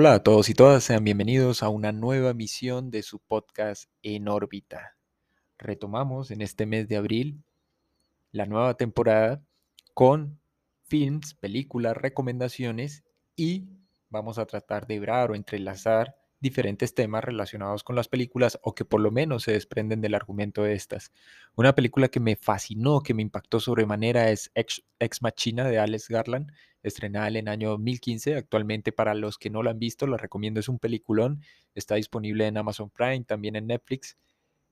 Hola a todos y todas, sean bienvenidos a una nueva emisión de su podcast En órbita. Retomamos en este mes de abril la nueva temporada con films, películas, recomendaciones y vamos a tratar de hebrar o entrelazar diferentes temas relacionados con las películas o que por lo menos se desprenden del argumento de estas. Una película que me fascinó, que me impactó sobremanera es Ex, Machina de Alex Garland, estrenada en el año 2015. Actualmente para los que no la han visto, la recomiendo, es un peliculón. Está disponible en Amazon Prime, también en Netflix.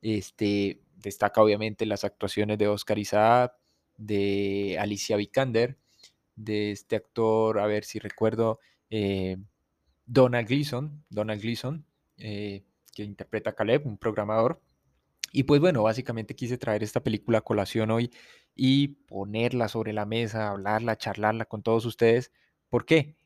Este, destaca obviamente las actuaciones de Oscar Isaac, de Alicia Vikander, de este actor, a ver si recuerdo, eh, Donald Gleason, Donald Gleason, eh, que interpreta a Caleb, un programador. Y pues bueno, básicamente quise traer esta película a colación hoy y ponerla sobre la mesa, hablarla, charlarla con todos ustedes. ¿Por qué?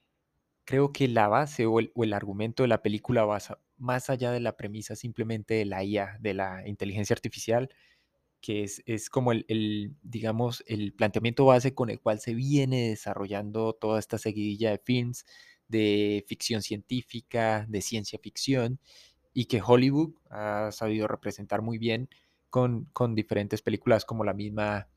Creo que la base o el, argumento de la película va más allá de la premisa simplemente de la IA, de la inteligencia artificial, que es, es como el, digamos, el planteamiento base con el cual se viene desarrollando toda esta seguidilla de films de ficción científica, de ciencia ficción, y que Hollywood ha sabido representar muy bien con, con diferentes películas como la misma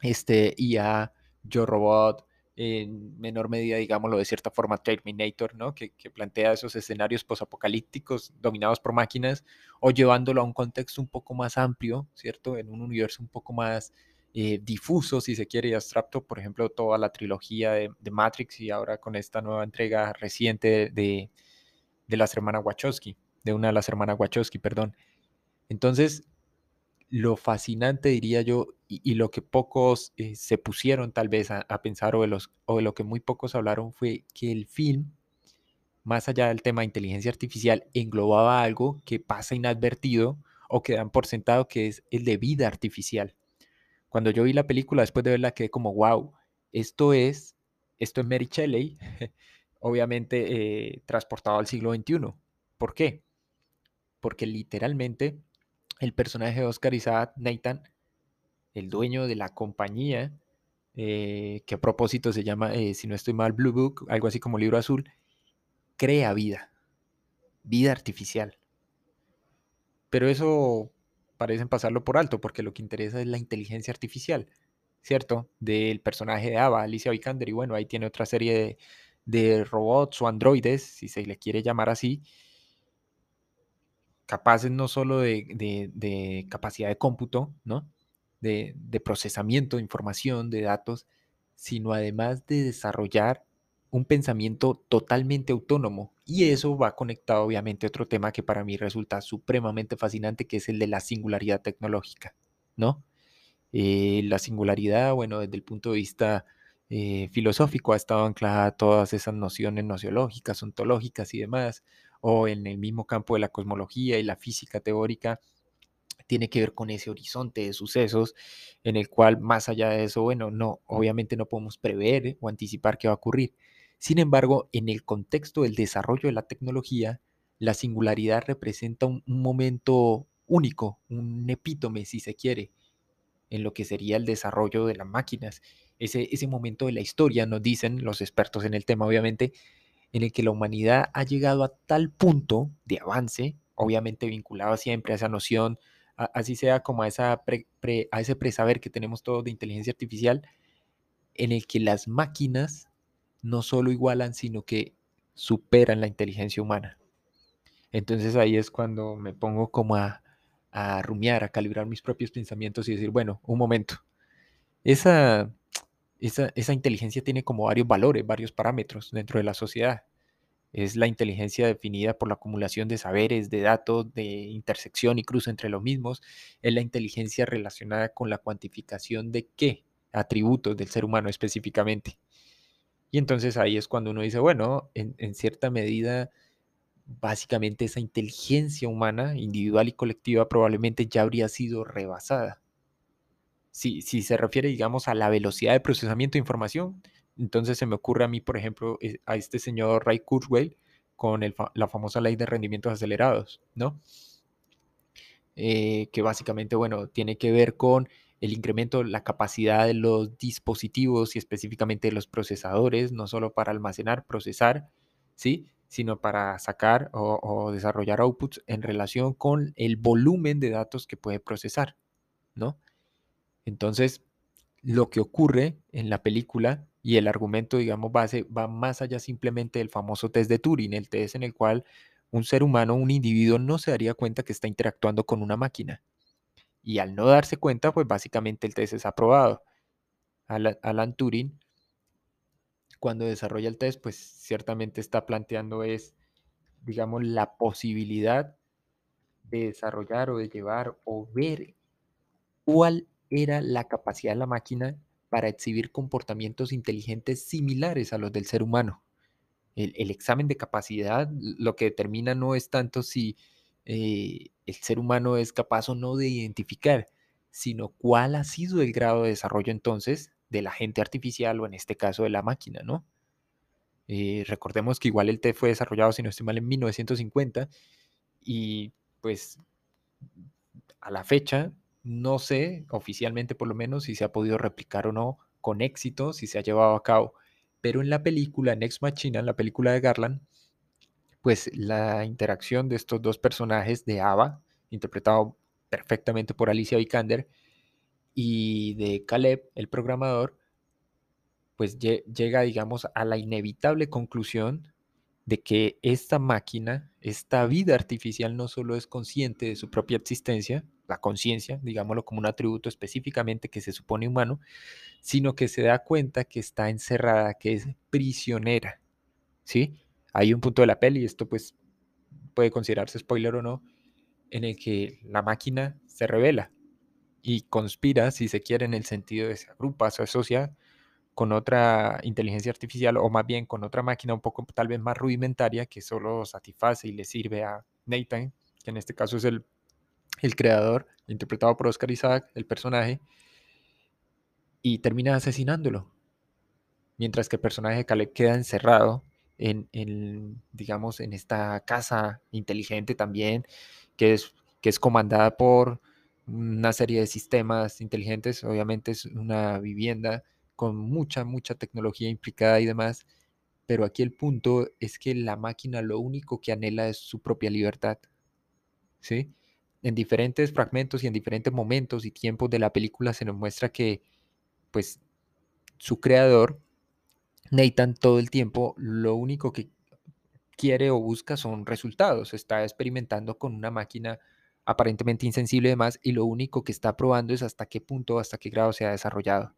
este, IA, Yo Robot, en menor medida, digámoslo de cierta forma, Terminator, ¿no? Que, que plantea esos escenarios posapocalípticos dominados por máquinas, o llevándolo a un contexto un poco más amplio, ¿cierto? En un universo un poco más eh, difuso, si se quiere, y abstracto, por ejemplo, toda la trilogía de, Matrix y ahora con esta nueva entrega reciente de, de las hermanas Wachowski, de una de las hermanas Wachowski, perdón. Entonces, lo fascinante, diría yo, y, lo que pocos eh, se pusieron tal vez a, a pensar o de, los, o de lo que muy pocos hablaron fue que el film, más allá del tema de inteligencia artificial, englobaba algo que pasa inadvertido o que dan por sentado que es el de vida artificial. Cuando yo vi la película, después de verla, quedé como, wow, esto es, esto es Mary Shelley, obviamente eh, transportado al siglo XXI. ¿Por qué? Porque literalmente el personaje de Oscar Isaac, Nathan, el dueño de la compañía, eh, que a propósito se llama, eh, si no estoy mal, Blue Book, algo así como libro azul, crea vida, vida artificial. Pero eso parecen pasarlo por alto, porque lo que interesa es la inteligencia artificial, ¿cierto? Del personaje de Ava, Alicia Vikander, y bueno, ahí tiene otra serie de, robots o androides, si se le quiere llamar así, capaces no solo de, capacidad de cómputo, ¿no? De, procesamiento de información, de datos, sino además de desarrollar un pensamiento totalmente autónomo. Y eso va conectado obviamente a otro tema que para mí resulta supremamente fascinante, que es el de la singularidad tecnológica, ¿no? Eh, la singularidad, bueno, desde el punto de vista eh, filosófico ha estado anclada a todas esas nociones nociológicas, ontológicas y demás, o en el mismo campo de la cosmología y la física teórica, tiene que ver con ese horizonte de sucesos en el cual más allá de eso, bueno, no, obviamente no podemos prever o anticipar qué va a ocurrir. Sin embargo, en el contexto del desarrollo de la tecnología, la singularidad representa un, momento único, un epítome, si se quiere, en lo que sería el desarrollo de las máquinas. Ese, ese momento de la historia, nos dicen los expertos en el tema, obviamente, en el que la humanidad ha llegado a tal punto de avance, obviamente vinculado siempre a esa noción, así sea como a, esa pre, pre, a ese presaber que tenemos todos de inteligencia artificial, en el que las máquinas no solo igualan, sino que superan la inteligencia humana. Entonces ahí es cuando me pongo como a, a rumiar, a calibrar mis propios pensamientos y decir, bueno, un momento, esa, esa, esa inteligencia tiene como varios valores, varios parámetros dentro de la sociedad. Es la inteligencia definida por la acumulación de saberes, de datos, de intersección y cruce entre los mismos. Es la inteligencia relacionada con la cuantificación de qué atributos del ser humano específicamente. Y entonces ahí es cuando uno dice, bueno, en, cierta medida, básicamente esa inteligencia humana, individual y colectiva, probablemente ya habría sido rebasada si, si se refiere, digamos, a la velocidad de procesamiento de información, entonces se me ocurre a mí, por ejemplo, eh, a este señor Ray Kurzweil con la famosa ley de rendimientos acelerados, ¿no? Eh, que básicamente, bueno, tiene que ver con el incremento, la capacidad de los dispositivos y específicamente de los procesadores, no solo para almacenar, procesar, ¿sí? sino para sacar o, desarrollar outputs en relación con el volumen de datos que puede procesar, ¿no? Entonces, lo que ocurre en la película y el argumento, digamos, base va más allá simplemente del famoso test de Turing, el test en el cual un ser humano, un individuo, no se daría cuenta que está interactuando con una máquina. Y al no darse cuenta, pues básicamente el test es aprobado. Alan Turing, cuando desarrolla el test, pues ciertamente está planteando es, digamos, la posibilidad de desarrollar o de llevar o ver cuál era la capacidad de la máquina para exhibir comportamientos inteligentes similares a los del ser humano. El, examen de capacidad lo que determina no es tanto si eh, el ser humano es capaz o no de identificar, sino cuál ha sido el grado de desarrollo entonces de la agente artificial o en este caso de la máquina, ¿no? Eh, recordemos que igual el T fue desarrollado, si no estoy mal, en 1950 y pues a la fecha no sé oficialmente por lo menos si se ha podido replicar o no con éxito, si se ha llevado a cabo. Pero en la película Next Machina, en la película de Garland, pues la interacción de estos dos personajes de Ava, interpretado perfectamente por Alicia Vikander, y de Caleb, el programador, pues llega, digamos, a la inevitable conclusión de que esta máquina, esta vida artificial no solo es consciente de su propia existencia, la conciencia, digámoslo como un atributo específicamente que se supone humano, sino que se da cuenta que está encerrada, que es prisionera. ¿Sí? Hay un punto de la peli, esto pues puede considerarse spoiler o no, en el que la máquina se revela y conspira, si se quiere, en el sentido de se agrupa, se asocia con otra inteligencia artificial o más bien con otra máquina un poco tal vez más rudimentaria que solo satisface y le sirve a Nathan, que en este caso es el, el creador, interpretado por Oscar Isaac, el personaje, y termina asesinándolo. Mientras que el personaje de Caleb queda encerrado en, digamos, en esta casa inteligente también, que es, que es comandada por una serie de sistemas inteligentes, obviamente es una vivienda con mucha, mucha tecnología implicada y demás, pero aquí el punto es que la máquina lo único que anhela es su propia libertad, ¿sí? En diferentes fragmentos y en diferentes momentos y tiempos de la película se nos muestra que, pues, su creador, Nathan, todo el tiempo lo único que quiere o busca son resultados, está experimentando con una máquina aparentemente insensible y demás, y lo único que está probando es hasta qué punto, hasta qué grado se ha desarrollado.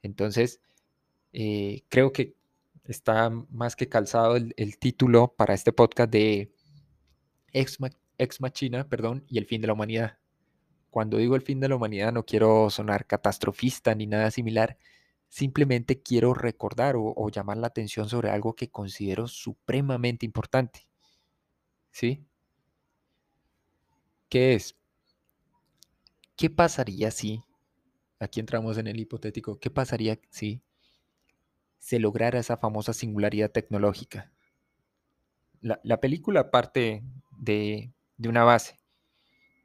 Entonces, eh, creo que está más que calzado el, título para este podcast de Ex, Ex Machina, perdón, y el fin de la humanidad. Cuando digo el fin de la humanidad no quiero sonar catastrofista ni nada similar, simplemente quiero recordar o, llamar la atención sobre algo que considero supremamente importante. ¿Sí? ¿Qué es? ¿Qué pasaría si aquí entramos en el hipotético, ¿qué pasaría si se lograra esa famosa singularidad tecnológica? La, película parte de, una base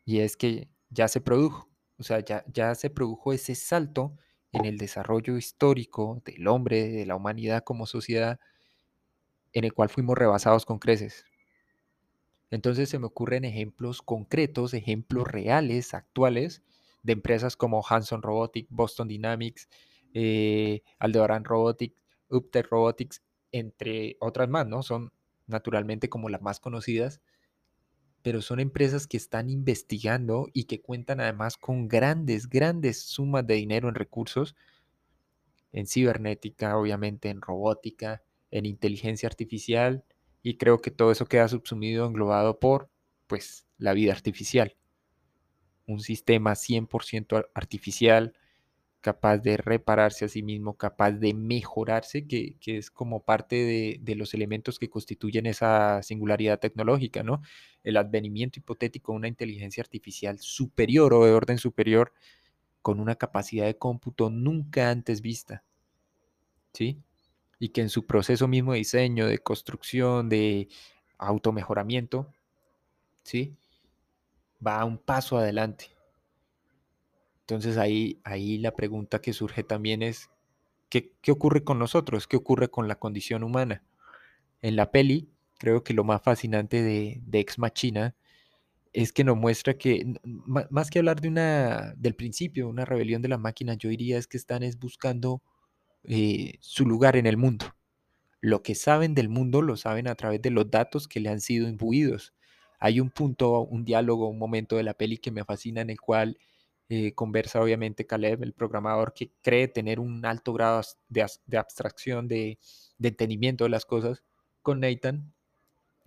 y es que ya se produjo, o sea, ya, ya se produjo ese salto en el desarrollo histórico del hombre, de la humanidad como sociedad, en el cual fuimos rebasados con creces. Entonces se me ocurren ejemplos concretos, ejemplos reales, actuales, de empresas como Hanson Robotics, Boston Dynamics, eh, Aldebaran Robotics, Uptech Robotics, entre otras más, ¿no? Son naturalmente como las más conocidas, pero son empresas que están investigando y que cuentan además con grandes, grandes sumas de dinero en recursos, en cibernética, obviamente, en robótica, en inteligencia artificial, y creo que todo eso queda subsumido, englobado por, pues, la vida artificial. Un sistema 100% artificial, capaz de repararse a sí mismo, capaz de mejorarse, que, es como parte de, los elementos que constituyen esa singularidad tecnológica, ¿no? El advenimiento hipotético de una inteligencia artificial superior o de orden superior con una capacidad de cómputo nunca antes vista, ¿sí? Y que en su proceso mismo de diseño, de construcción, de automejoramiento, ¿sí? va un paso adelante. Entonces ahí, ahí la pregunta que surge también es, ¿qué, ¿qué ocurre con nosotros? ¿Qué ocurre con la condición humana? En la peli creo que lo más fascinante de, de Ex Machina es que nos muestra que, más que hablar de una, del principio, una rebelión de la máquina, yo diría es que están es buscando eh, su lugar en el mundo. Lo que saben del mundo lo saben a través de los datos que le han sido imbuidos. Hay un punto, un diálogo, un momento de la peli que me fascina en el cual eh, conversa obviamente Caleb, el programador que cree tener un alto grado de abstracción, de, de entendimiento de las cosas, con Nathan,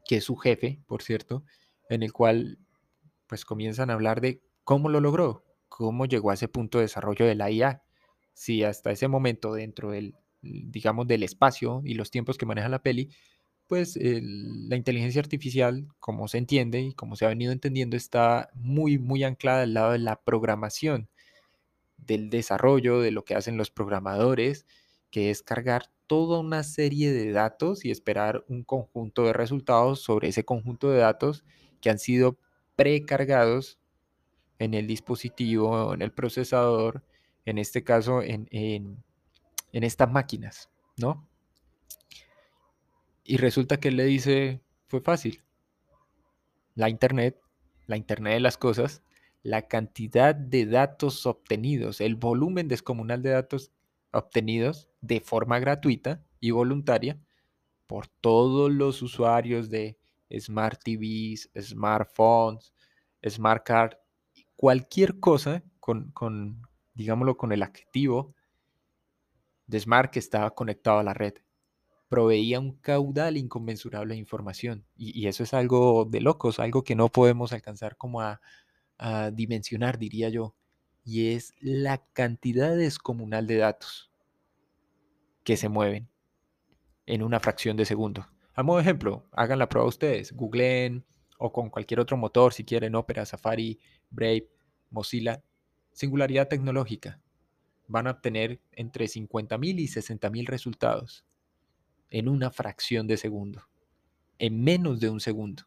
que es su jefe, por cierto, en el cual pues comienzan a hablar de cómo lo logró, cómo llegó a ese punto de desarrollo de la IA. Si hasta ese momento dentro del, digamos, del espacio y los tiempos que maneja la peli, pues la inteligencia artificial, como se entiende y como se ha venido entendiendo, está muy, muy anclada al lado de la programación, del desarrollo, de lo que hacen los programadores, que es cargar toda una serie de datos y esperar un conjunto de resultados sobre ese conjunto de datos que han sido precargados en el dispositivo, en el procesador, en este caso en, en estas máquinas, ¿no? Y resulta que él le dice, fue fácil, la Internet, la Internet de las cosas, la cantidad de datos obtenidos, el volumen descomunal de datos obtenidos de forma gratuita y voluntaria por todos los usuarios de Smart TVs, smartphones, Smart Card, cualquier cosa con, con, digámoslo, con el activo de Smart que estaba conectado a la red proveía un caudal inconmensurable de información. Y, eso es algo de locos, algo que no podemos alcanzar como a, a dimensionar, diría yo. Y es la cantidad descomunal de datos que se mueven en una fracción de segundo. A modo de ejemplo, hagan la prueba ustedes, googleen o con cualquier otro motor, si quieren, Opera, Safari, Brave, Mozilla, singularidad tecnológica. Van a obtener entre 50.000 y 60.000 resultados en una fracción de segundo, en menos de un segundo.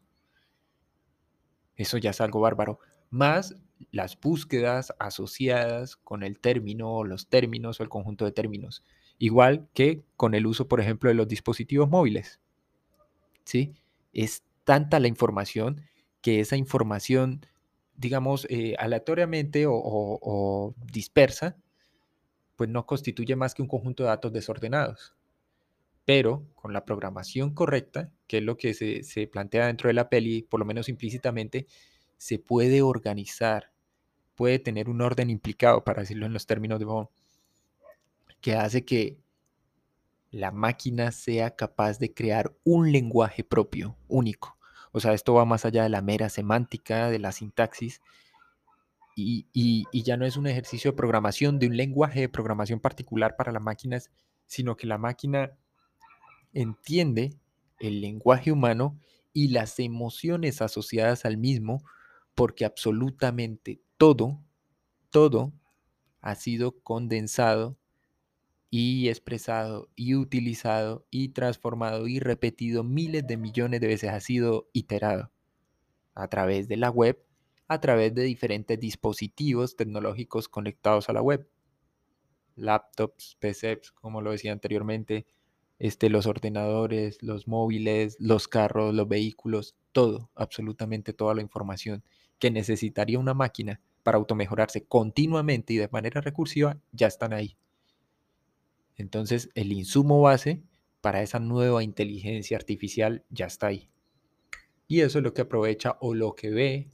Eso ya es algo bárbaro. Más las búsquedas asociadas con el término o los términos o el conjunto de términos. Igual que con el uso, por ejemplo, de los dispositivos móviles. ¿Sí? Es tanta la información que esa información, digamos, eh, aleatoriamente o, o, o dispersa, pues no constituye más que un conjunto de datos desordenados pero con la programación correcta, que es lo que se, plantea dentro de la peli, por lo menos implícitamente, se puede organizar, puede tener un orden implicado, para decirlo en los términos de Bond, que hace que la máquina sea capaz de crear un lenguaje propio, único. O sea, esto va más allá de la mera semántica, de la sintaxis, y ya no es un ejercicio de programación, de un lenguaje de programación particular para las máquinas, sino que la máquina entiende el lenguaje humano y las emociones asociadas al mismo, porque absolutamente todo, todo ha sido condensado y expresado y utilizado y transformado y repetido miles de millones de veces, ha sido iterado a través de la web, a través de diferentes dispositivos tecnológicos conectados a la web, laptops, PCs, como lo decía anteriormente, este, los ordenadores, los móviles, los carros, los vehículos, todo, absolutamente toda la información que necesitaría una máquina para automejorarse continuamente y de manera recursiva, ya están ahí. Entonces, el insumo base para esa nueva inteligencia artificial ya está ahí. Y eso es lo que aprovecha o lo que ve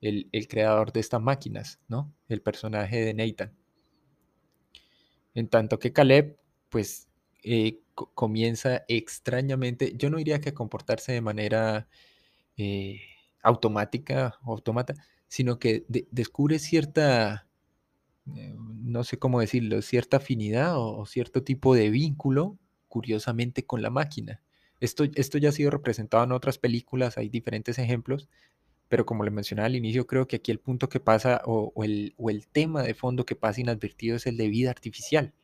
el, el creador de estas máquinas, ¿no? El personaje de Nathan. En tanto que Caleb, pues eh, comienza extrañamente, yo no diría que comportarse de manera eh, automática o automata, sino que de descubre cierta, eh, no sé cómo decirlo, cierta afinidad o, o, cierto tipo de vínculo, curiosamente, con la máquina. Esto, esto ya ha sido representado en otras películas, hay diferentes ejemplos, pero como le mencionaba al inicio, creo que aquí el punto que pasa o, o, el, o el tema de fondo que pasa inadvertido es el de vida artificial.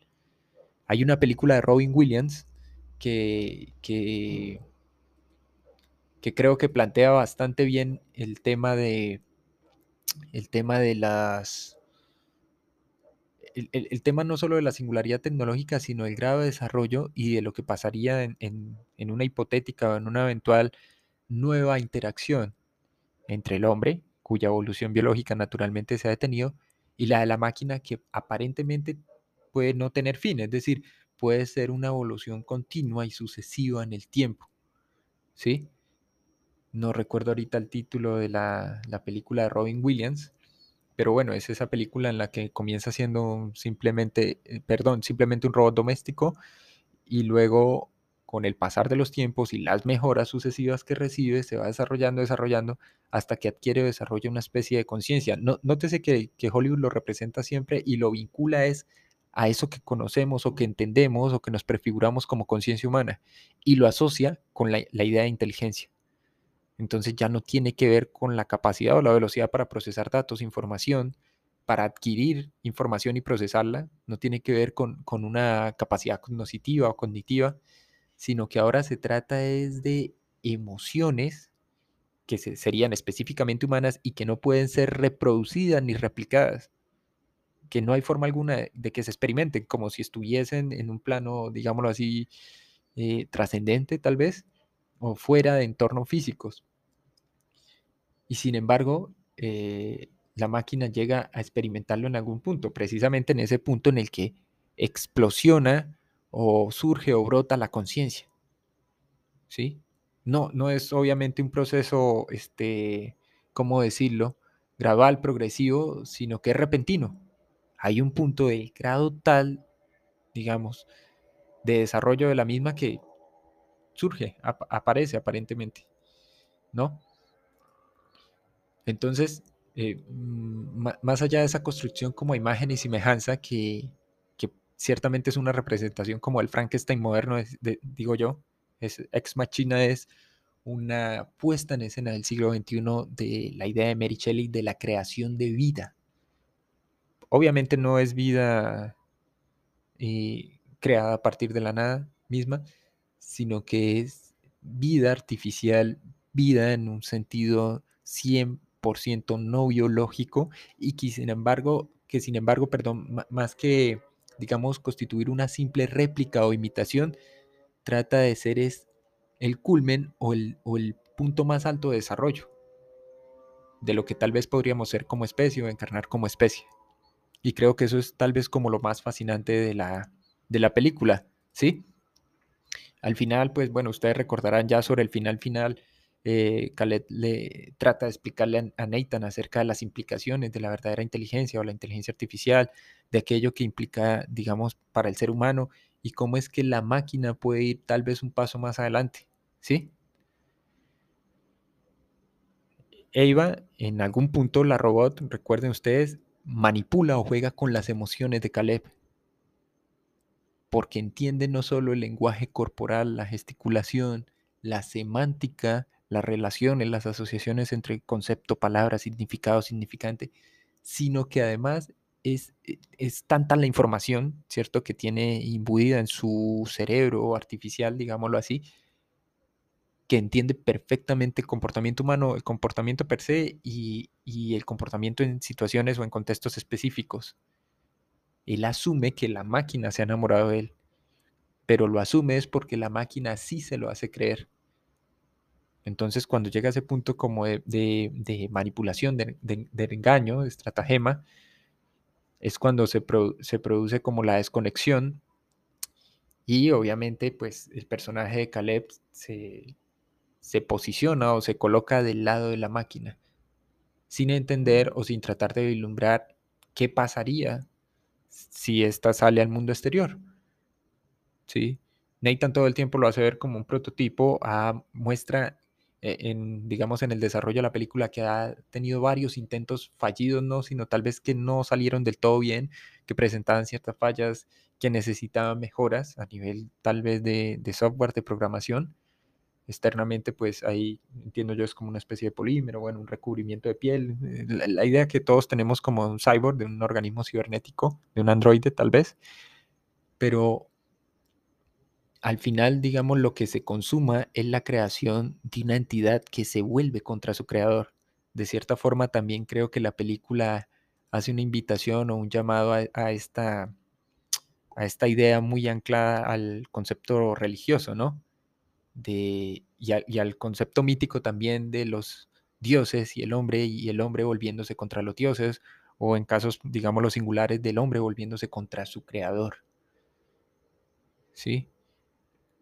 Hay una película de Robin Williams que, que, creo que plantea bastante bien el tema de el tema de las el, tema no solo de la singularidad tecnológica, sino el grado de desarrollo y de lo que pasaría en, en una hipotética o en una eventual nueva interacción entre el hombre, cuya evolución biológica naturalmente se ha detenido, y la de la máquina que aparentemente puede no tener fin, es decir, puede ser una evolución continua y sucesiva en el tiempo. ¿Sí? No recuerdo ahorita el título de la, película de Robin Williams, pero bueno, es esa película en la que comienza siendo simplemente, eh, perdón, simplemente un robot doméstico y luego con el pasar de los tiempos y las mejoras sucesivas que recibe, se va desarrollando, desarrollando, hasta que adquiere o desarrolla una especie de conciencia. No, nótese que, que Hollywood lo representa siempre y lo vincula es a eso que conocemos o que entendemos o que nos prefiguramos como conciencia humana y lo asocia con la, idea de inteligencia. Entonces ya no tiene que ver con la capacidad o la velocidad para procesar datos, información, para adquirir información y procesarla, no tiene que ver con, con una capacidad cognitiva o cognitiva, sino que ahora se trata es de emociones que serían específicamente humanas y que no pueden ser reproducidas ni replicadas, que no hay forma alguna de, que se experimenten, como si estuviesen en un plano, digámoslo así, eh, trascendente tal vez, o fuera de entornos físicos. Y sin embargo, eh, la máquina llega a experimentarlo en algún punto, precisamente en ese punto en el que explosiona o surge o brota la conciencia. ¿Sí? No, no es obviamente un proceso, este, ¿cómo decirlo? Gradual, progresivo, sino que es repentino. Hay un punto de grado tal, digamos, de desarrollo de la misma que surge, aparece aparentemente, ¿no? Entonces, eh, mm, más allá de esa construcción como imagen y semejanza que, ciertamente es una representación como el Frankenstein moderno, digo yo. Es, Ex Machina es una puesta en escena del siglo XXI de la idea de Mary Shelley de la creación de vida. Obviamente no es vida eh, creada a partir de la nada misma, sino que es vida artificial, vida en un sentido 100% no biológico y que sin embargo, que sin embargo, perdón, más que digamos, constituir una simple réplica o imitación, trata de ser es el culmen o el, o el punto más alto de desarrollo de lo que tal vez podríamos ser como especie o encarnar como especie. Y creo que eso es tal vez como lo más fascinante de la, de la película, ¿sí? Al final, pues bueno, ustedes recordarán ya sobre el final final, eh, Khaled le trata de explicarle a, Nathan acerca de las implicaciones de la verdadera inteligencia o la inteligencia artificial, de aquello que implica, digamos, para el ser humano y cómo es que la máquina puede ir tal vez un paso más adelante, ¿sí? Eva, en algún punto la robot, recuerden ustedes, manipula o juega con las emociones de Caleb, porque entiende no solo el lenguaje corporal, la gesticulación, la semántica las relaciones, las asociaciones entre concepto, palabra, significado, significante, sino que además es, e, es tanta la información, ¿cierto?, que tiene imbuida en su cerebro artificial, digámoslo así, que entiende perfectamente el comportamiento humano, el comportamiento per se y, y el comportamiento en situaciones o en contextos específicos. Él asume que la máquina se ha enamorado de él, pero lo asume es porque la máquina sí se lo hace creer. Entonces, cuando llega a ese punto como de, manipulación, de, engaño, de estratagema, es cuando se, produce como la desconexión y obviamente pues el personaje de Caleb se, se posiciona o se coloca del lado de la máquina, sin entender o sin tratar de vislumbrar qué pasaría si ésta sale al mundo exterior. ¿Sí? Nathan todo el tiempo lo hace ver como un prototipo, a, muestra e-, en, digamos, en el desarrollo de la película que ha tenido varios intentos fallidos, no, sino tal vez que no salieron del todo bien, que presentaban ciertas fallas, que necesitaban mejoras a nivel tal vez de, software, de programación. Externamente, pues ahí entiendo yo es como una especie de polímero, bueno, un recubrimiento de piel. Eh, la, idea que todos tenemos como un cyborg, de un organismo cibernético, de un androide tal vez, pero al final, digamos, lo que se consuma es la creación de una entidad que se vuelve contra su creador. De cierta forma, también creo que la película hace una invitación o un llamado a, esta, a esta idea muy anclada al concepto religioso, ¿no? De, y, al concepto mítico también de los dioses y el hombre y el hombre volviéndose contra los dioses o en casos, digamos, los singulares del hombre volviéndose contra su creador. ¿Sí?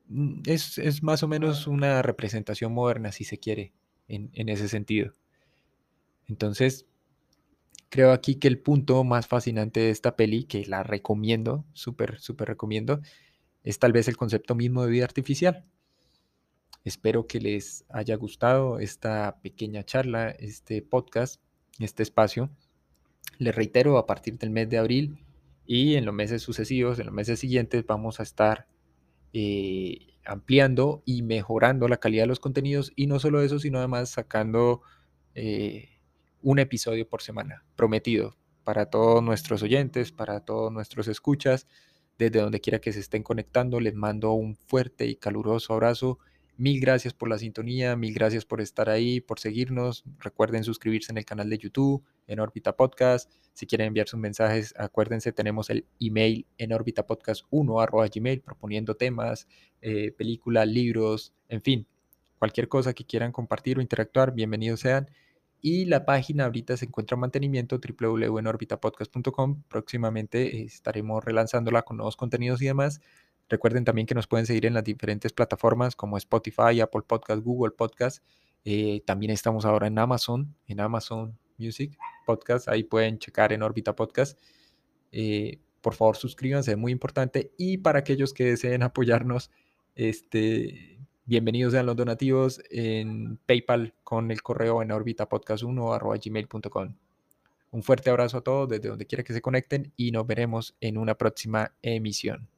Mm, es, más o menos una representación moderna, si se quiere, en, en ese sentido. Entonces, creo aquí que el punto más fascinante de esta peli, que la recomiendo, súper, súper recomiendo, es tal vez el concepto mismo de vida artificial. Espero que les haya gustado esta pequeña charla, este podcast, este espacio. Les reitero, a partir del mes de abril y en los meses sucesivos, en los meses siguientes, vamos a estar eh, ampliando y mejorando la calidad de los contenidos y no solo eso, sino además sacando eh, un episodio por semana, prometido, para todos nuestros oyentes, para todos nuestros escuchas, desde donde quiera que se estén conectando, les mando un fuerte y caluroso abrazo Mil gracias por la sintonía, mil gracias por estar ahí, por seguirnos. Recuerden suscribirse en el canal de YouTube, en Orbita Podcast. Si quieren enviar sus mensajes, acuérdense, tenemos el email en orbitapodcast1 gmail proponiendo temas, eh, películas, libros, en fin, cualquier cosa que quieran compartir o interactuar, bienvenidos sean. Y la página ahorita se encuentra en mantenimiento www.orbitapodcast.com. Próximamente estaremos relanzándola con nuevos contenidos y demás. Recuerden también que nos pueden seguir en las diferentes plataformas como Spotify, Apple Podcast, Google Podcast. Eh, también estamos ahora en Amazon, en Amazon Music Podcast. Ahí pueden checar en órbita podcast. Eh, por favor, suscríbanse, es muy importante. Y para aquellos que deseen apoyarnos, este, bienvenidos sean los donativos en PayPal con el correo en orbitapodcast1 gmail.com. Un fuerte abrazo a todos desde donde quiera que se conecten y nos veremos en una próxima emisión.